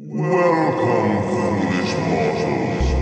Welcome, foolish mortals.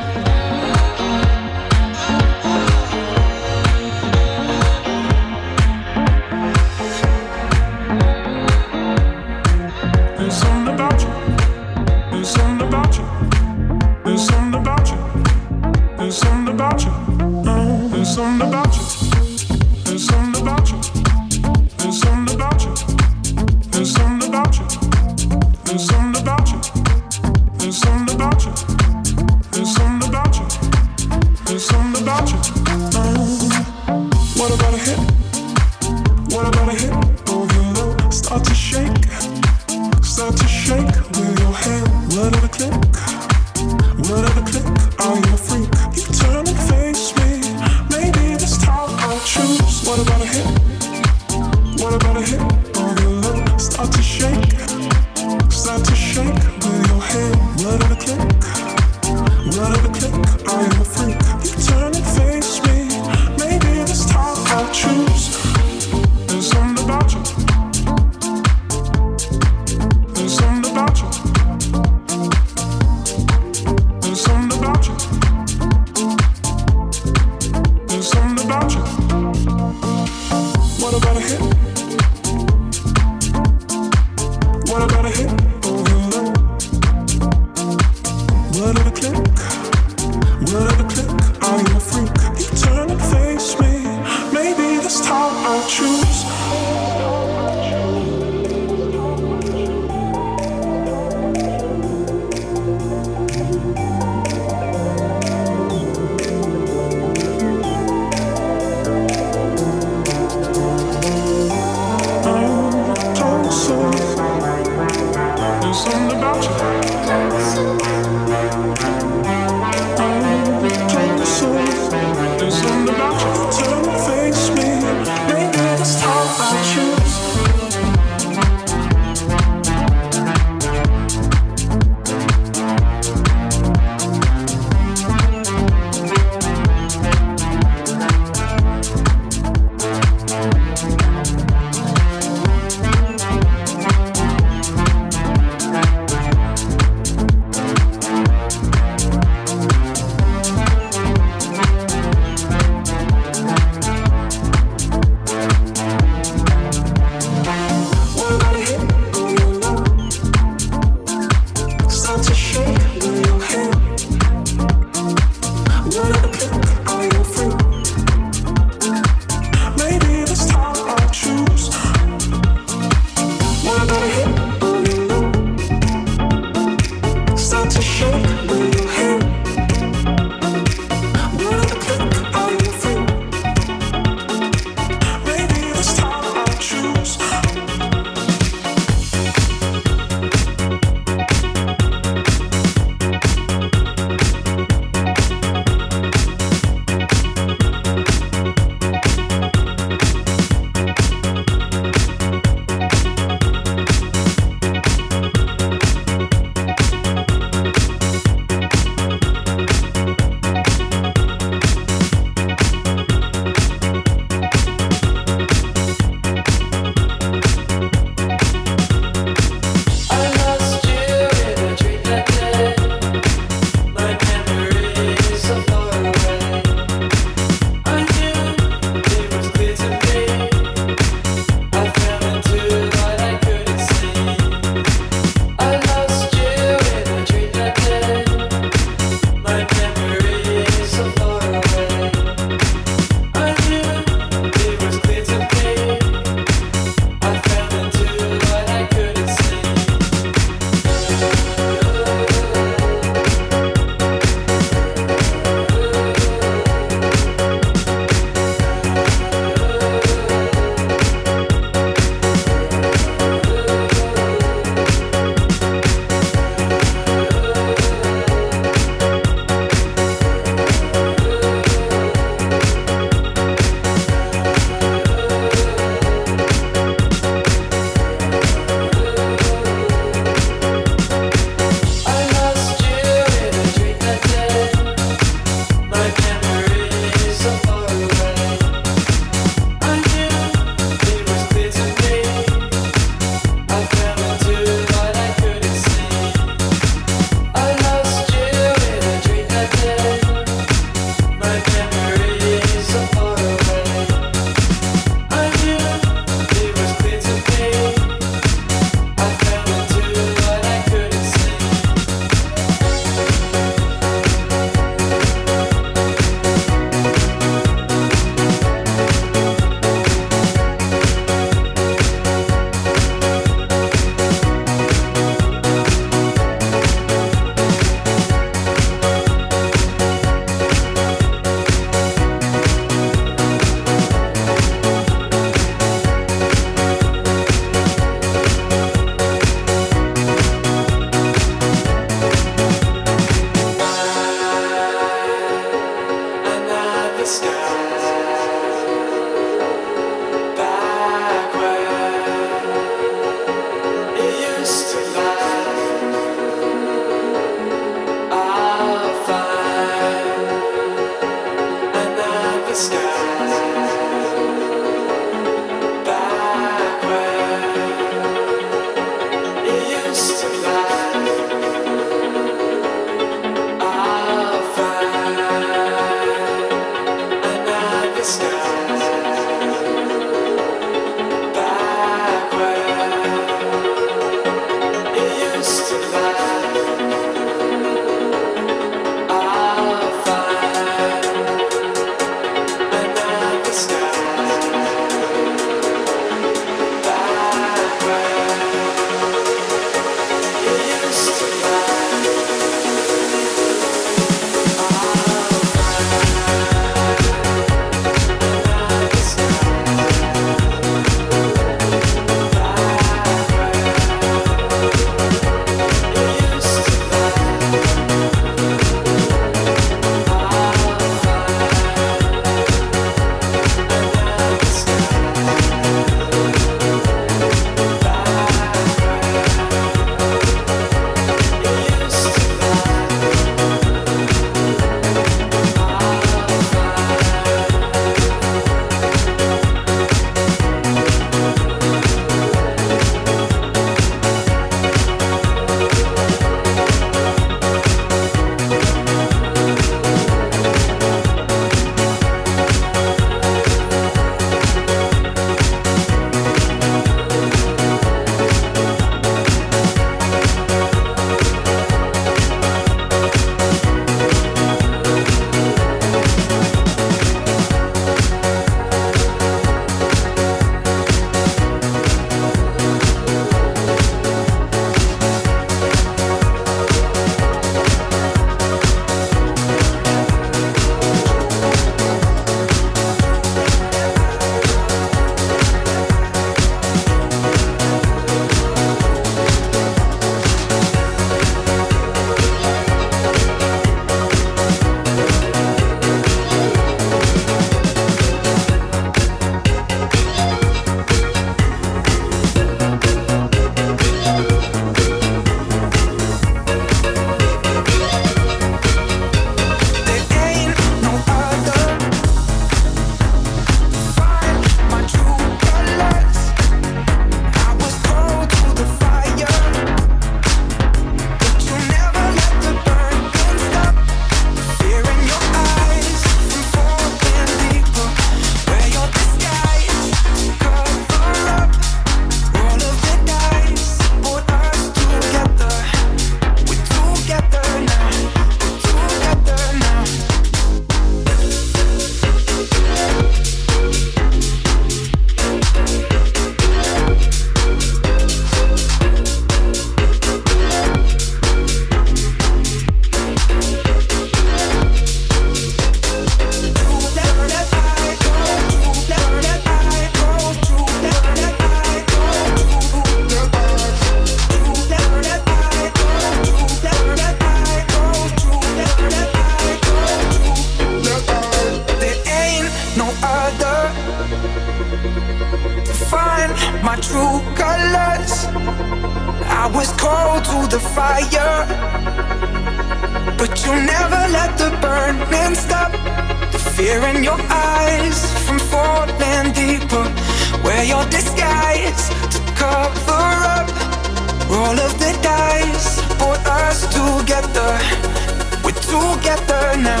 together now.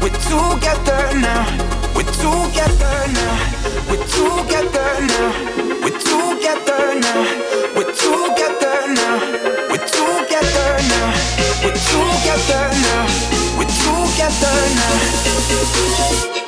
We're together now. We're together now. We're together now. We're together now. We're together now. We're together now. We're together now. We're together now.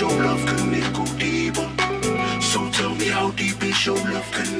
your love can go deeper? So tell me how deep is your love can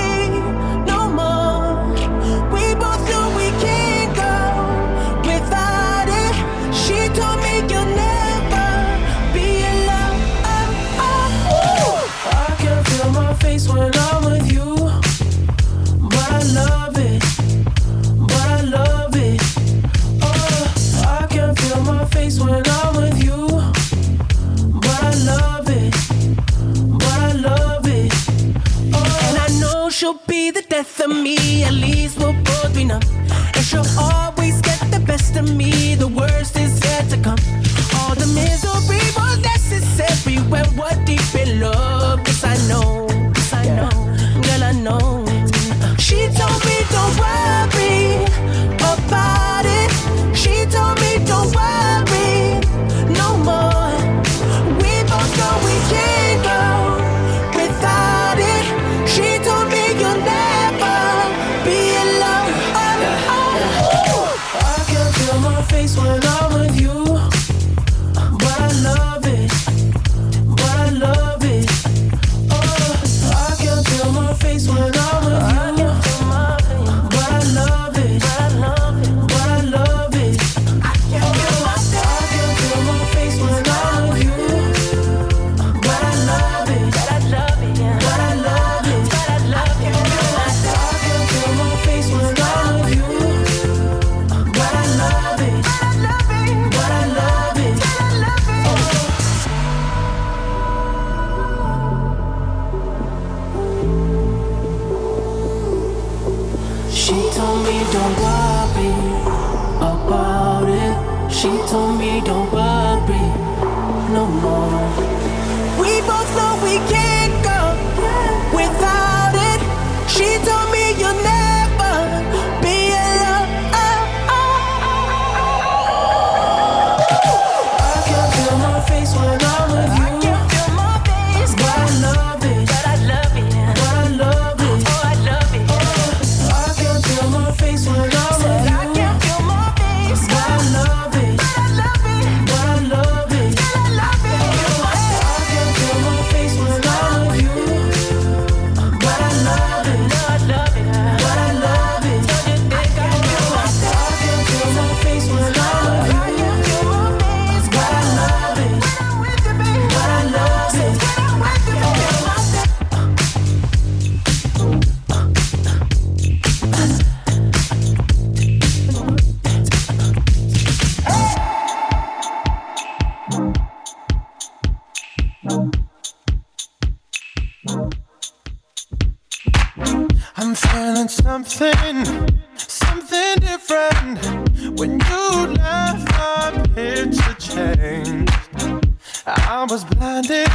blinded.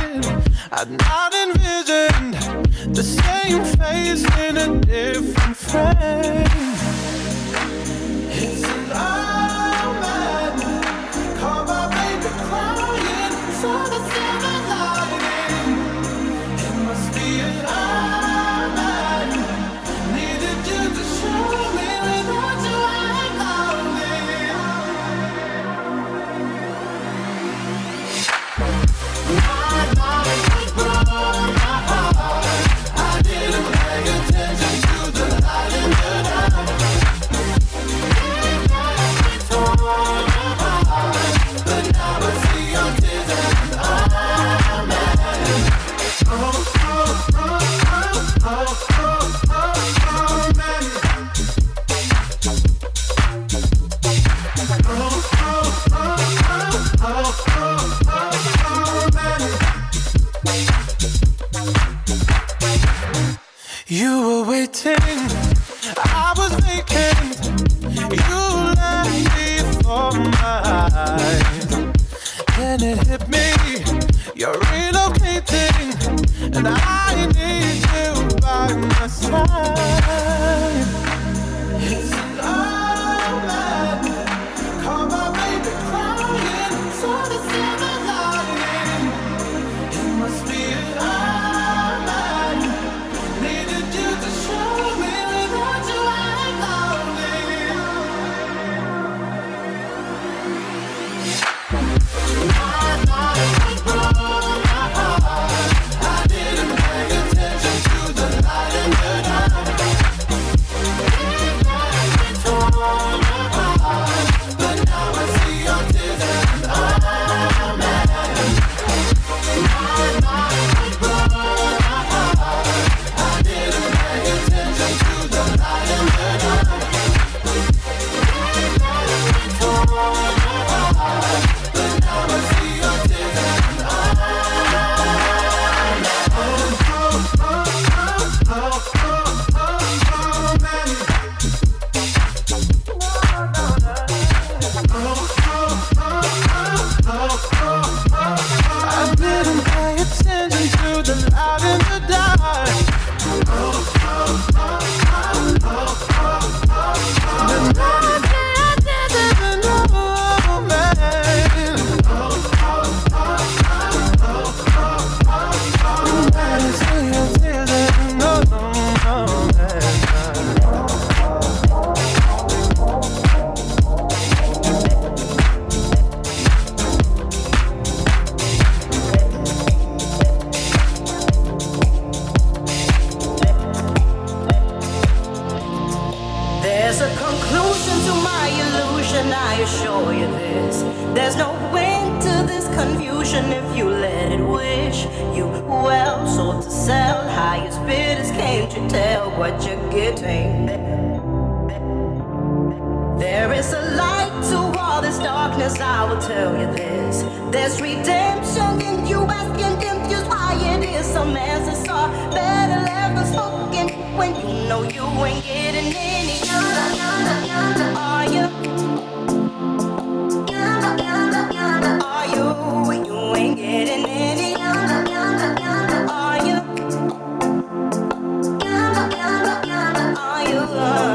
I'd not envisioned the same face in a different frame.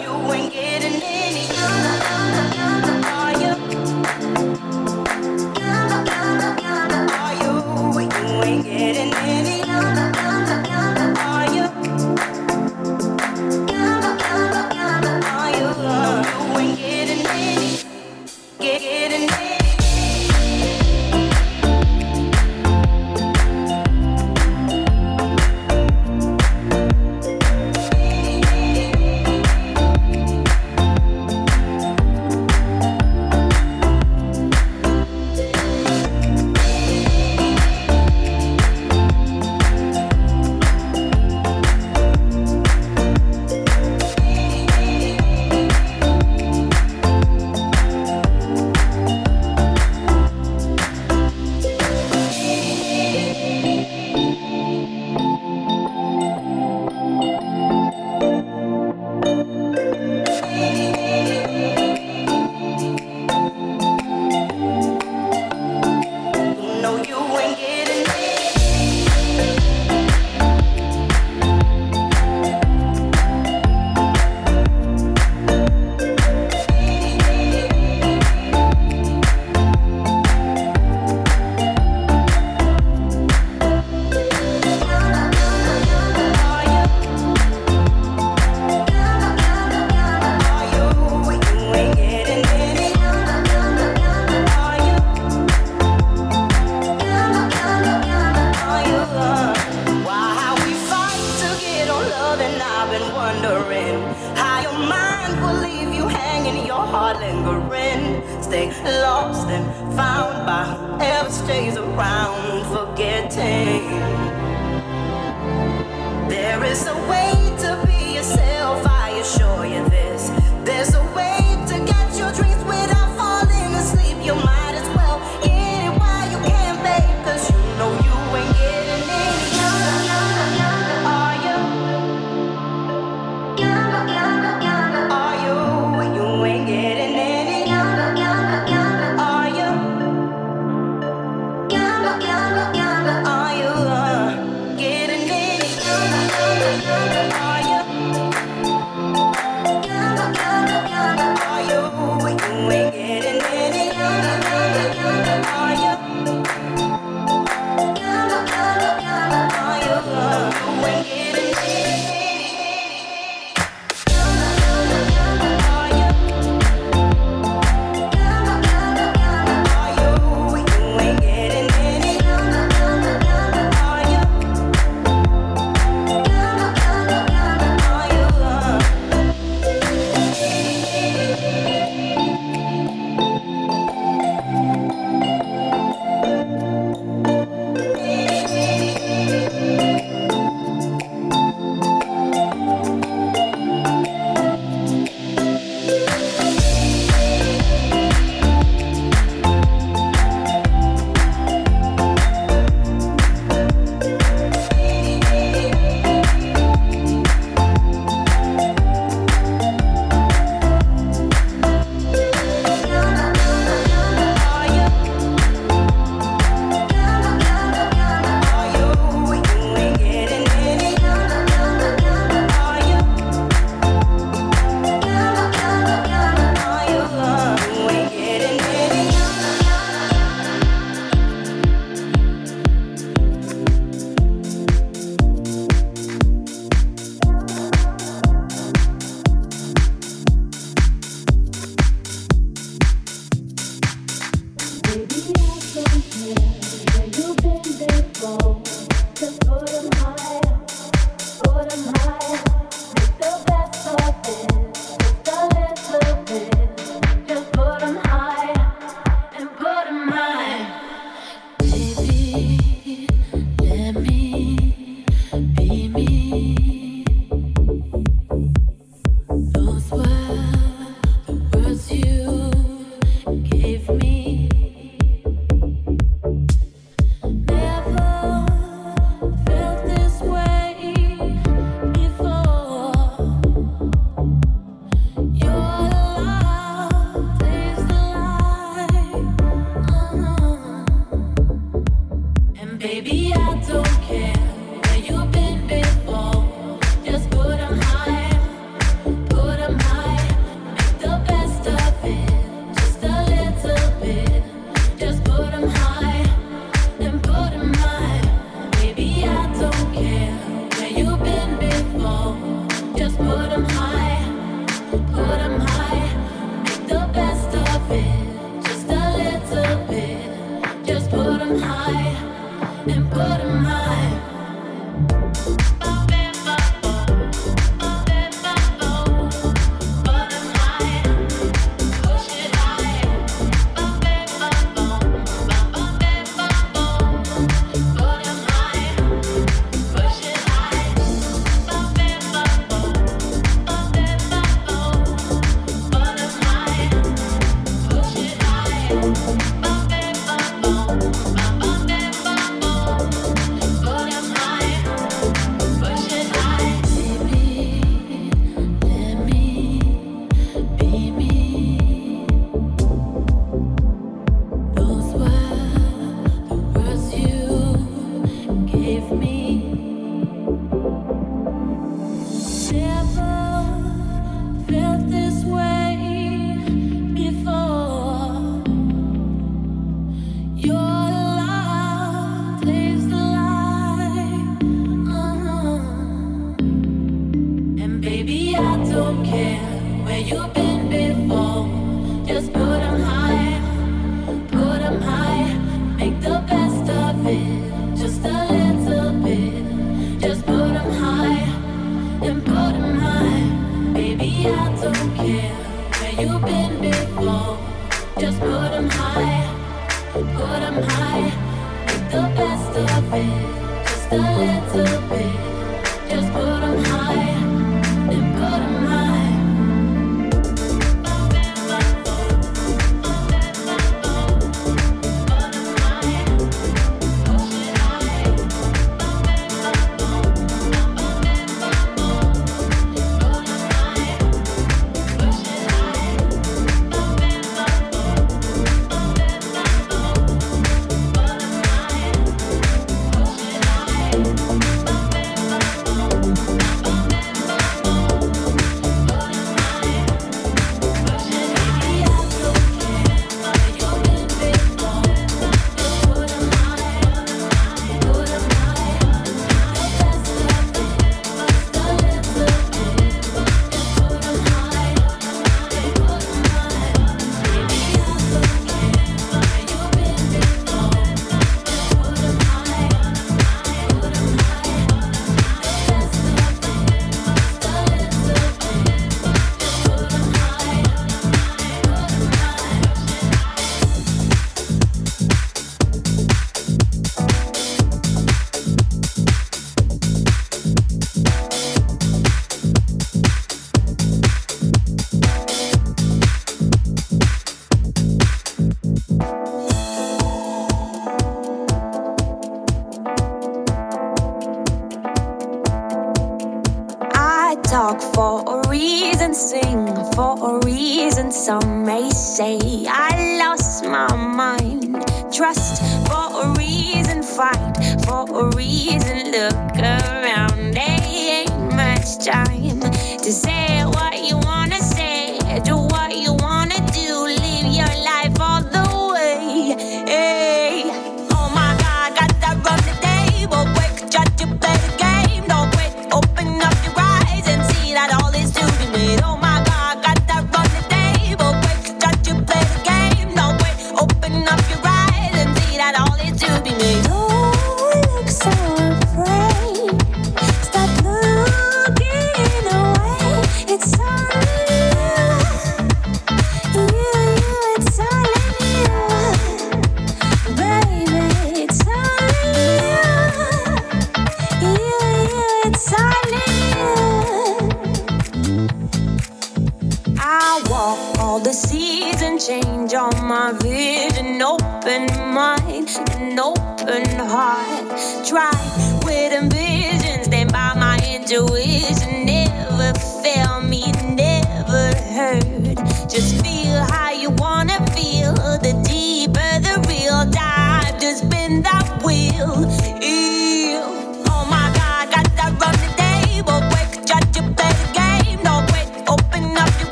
You ain't getting any.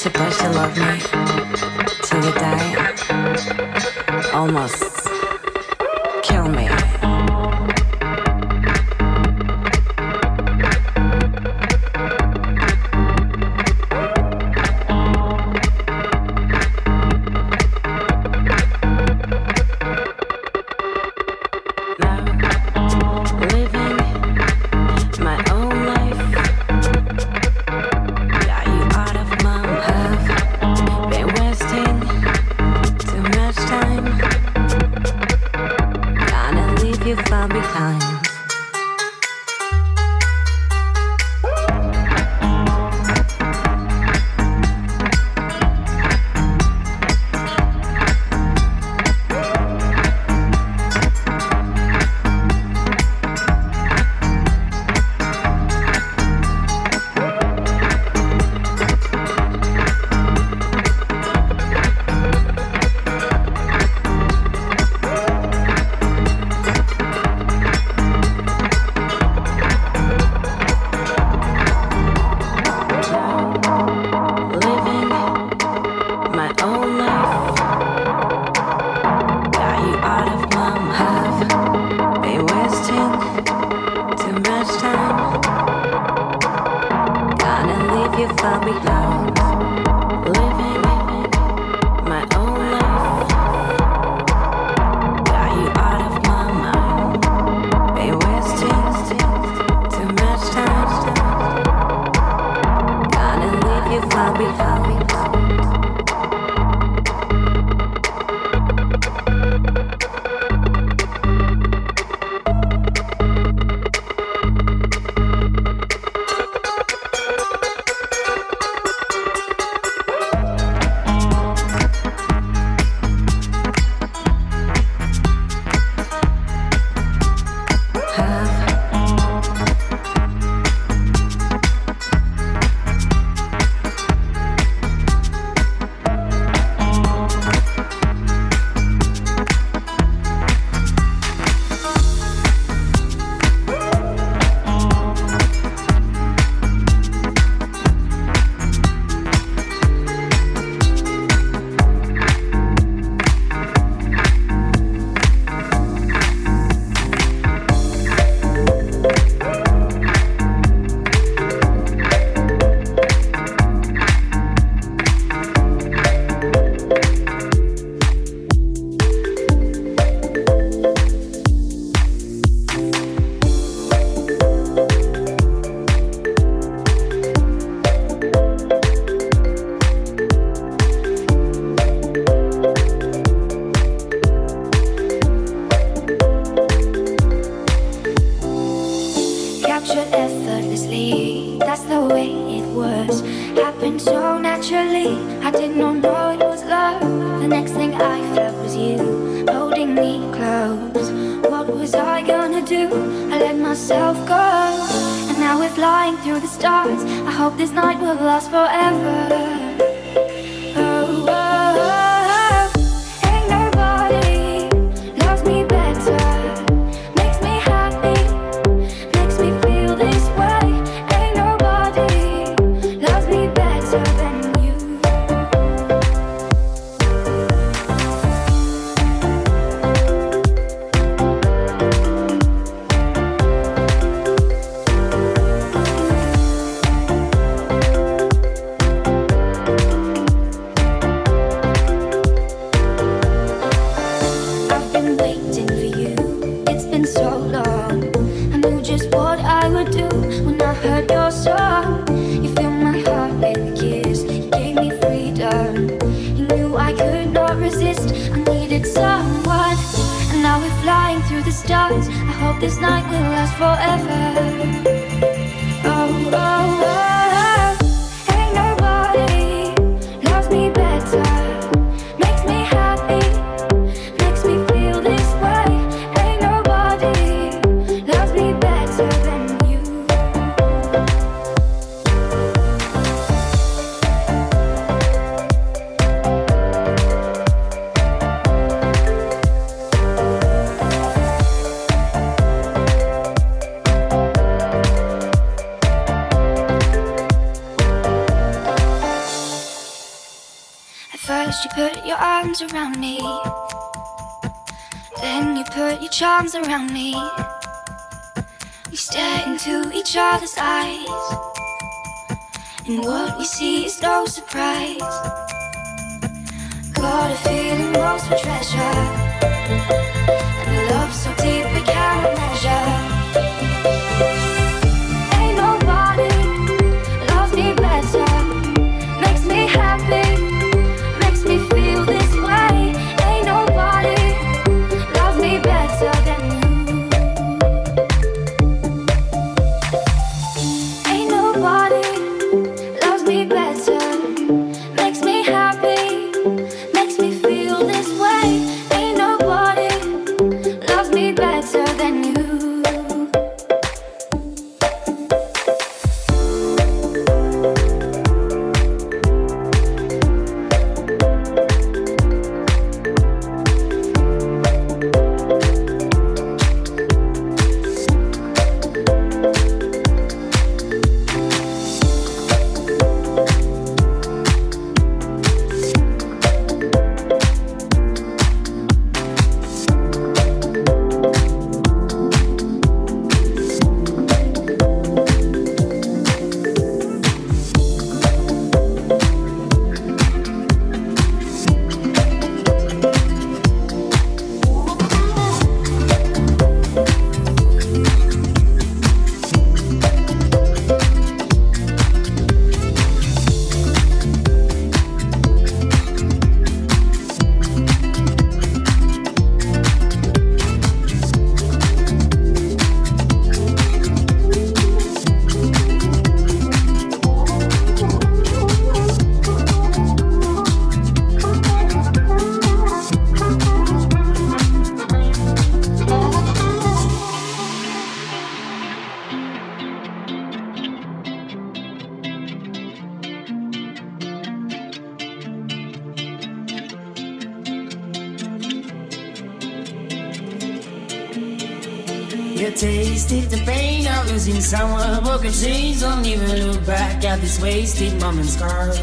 Supposed to love me till you die? Almost arms around me. We stare into each other's eyes, and what we see is no surprise. of don't even look back at these wasted moments, girl.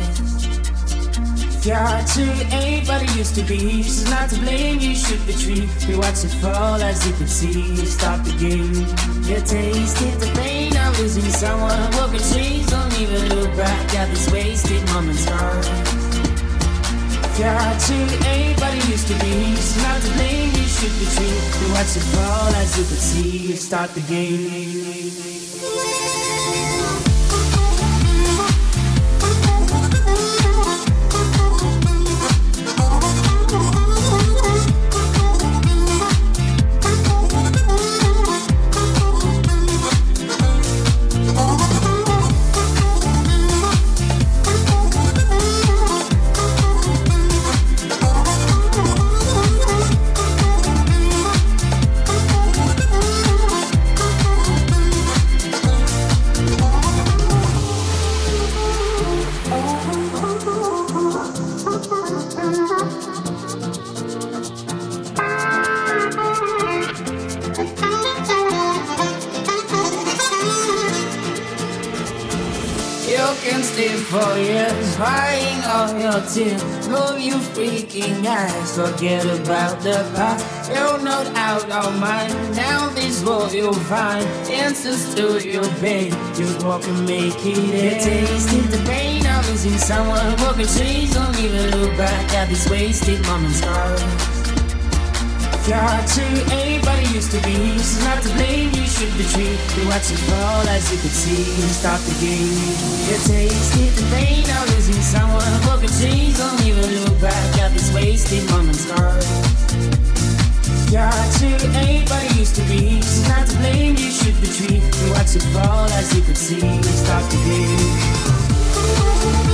You're too ain't what it used to be. She's not to blame, you shoot the tree, We watch it fall as you can see. Stop the game. You tasted the pain of losing someone. What could? Don't even look back at these wasted moments, girl. You're too ain't what it used to be. She's not to blame, you shoot the tree, We watch it fall as you can see. Start the game. Forget about the past. You're not out of mind. Now this world you'll find answers to your pain. Just walk and make it end. Tasted the pain of losing someone. Walk and change, don't even look back at these wasted moments. Got to anybody used to be. She's not to blame, you should retreat. You watch it fall as you could see. Stop the game. You tasted the pain of losing someone. Walk history. She's not to blame, you should retreat. You watch it fall as you could see. stop the bleed.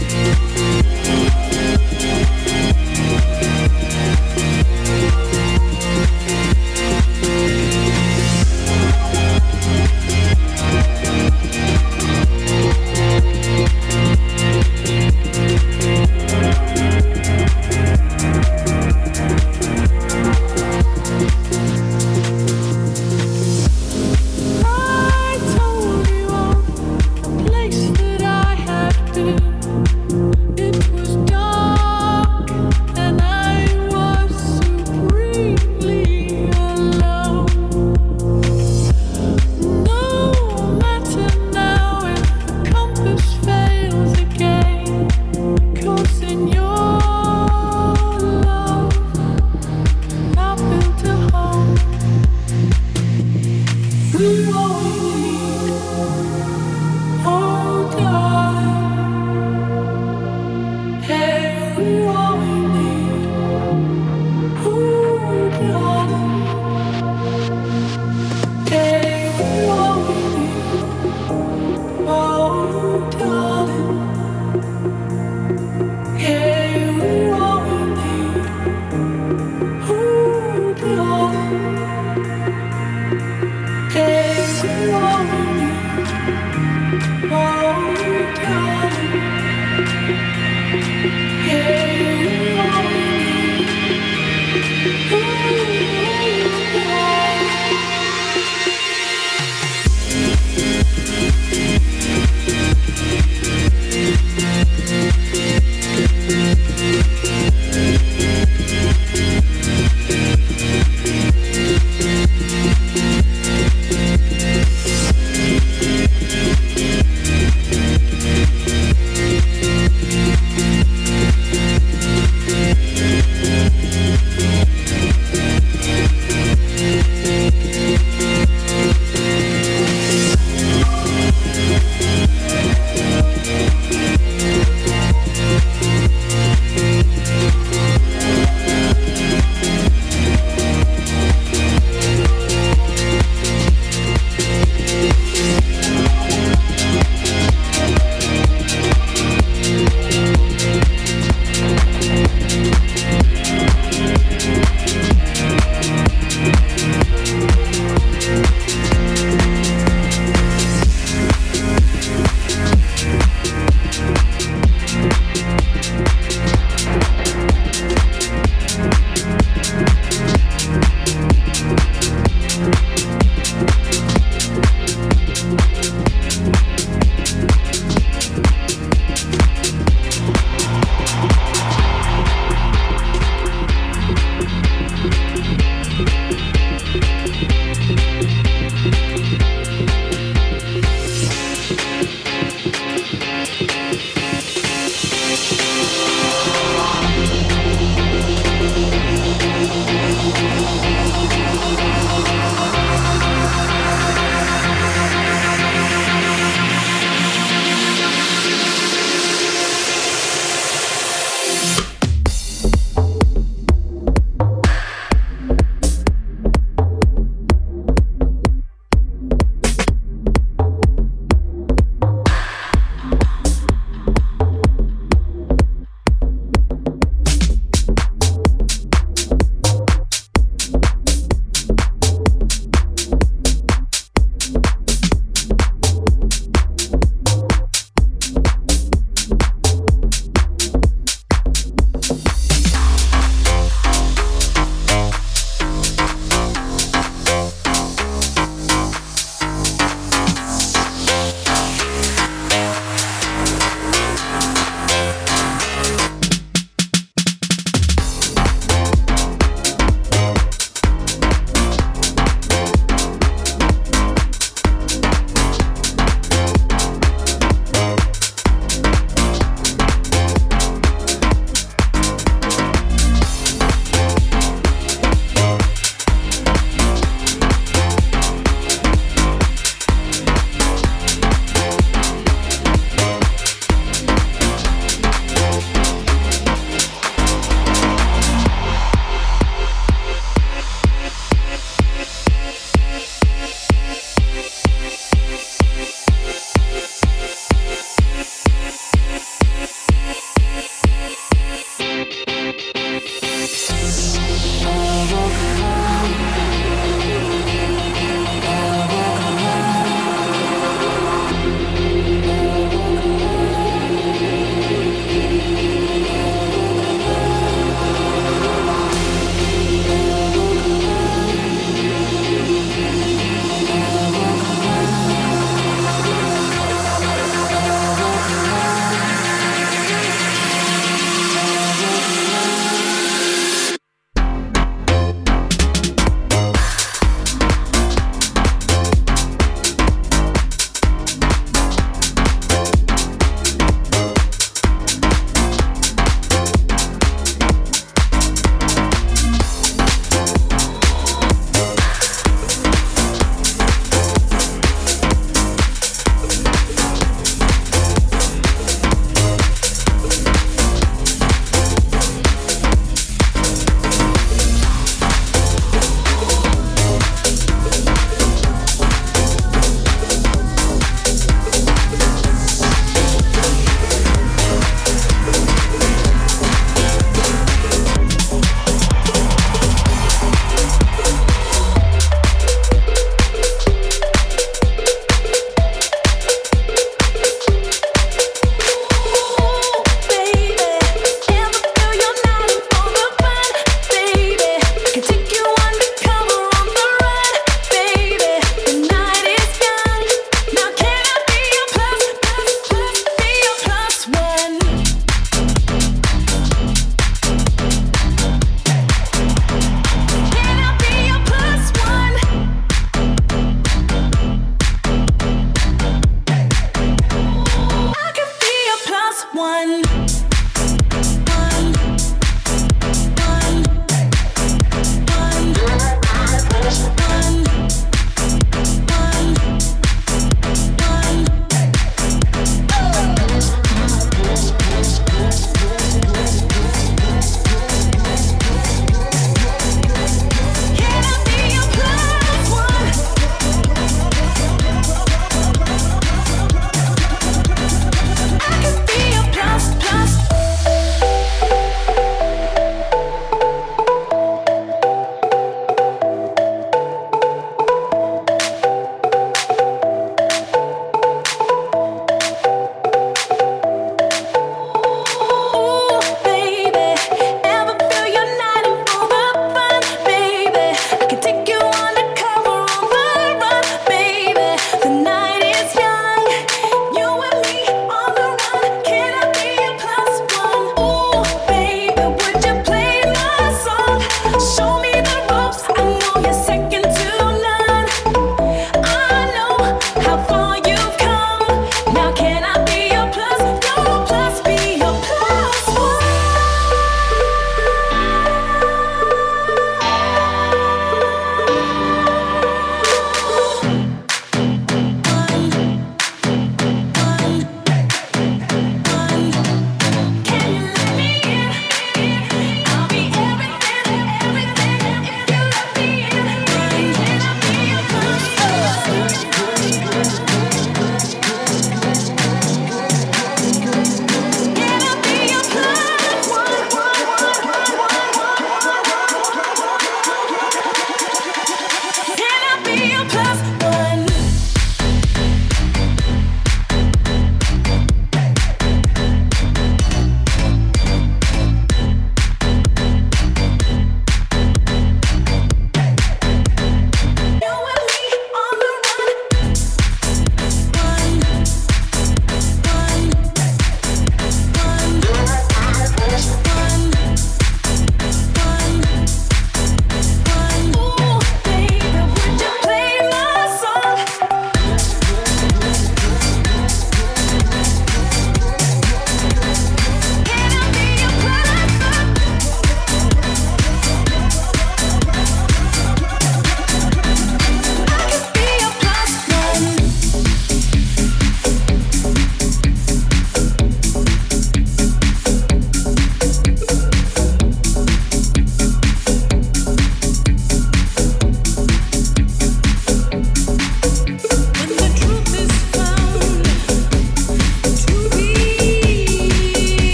Bye.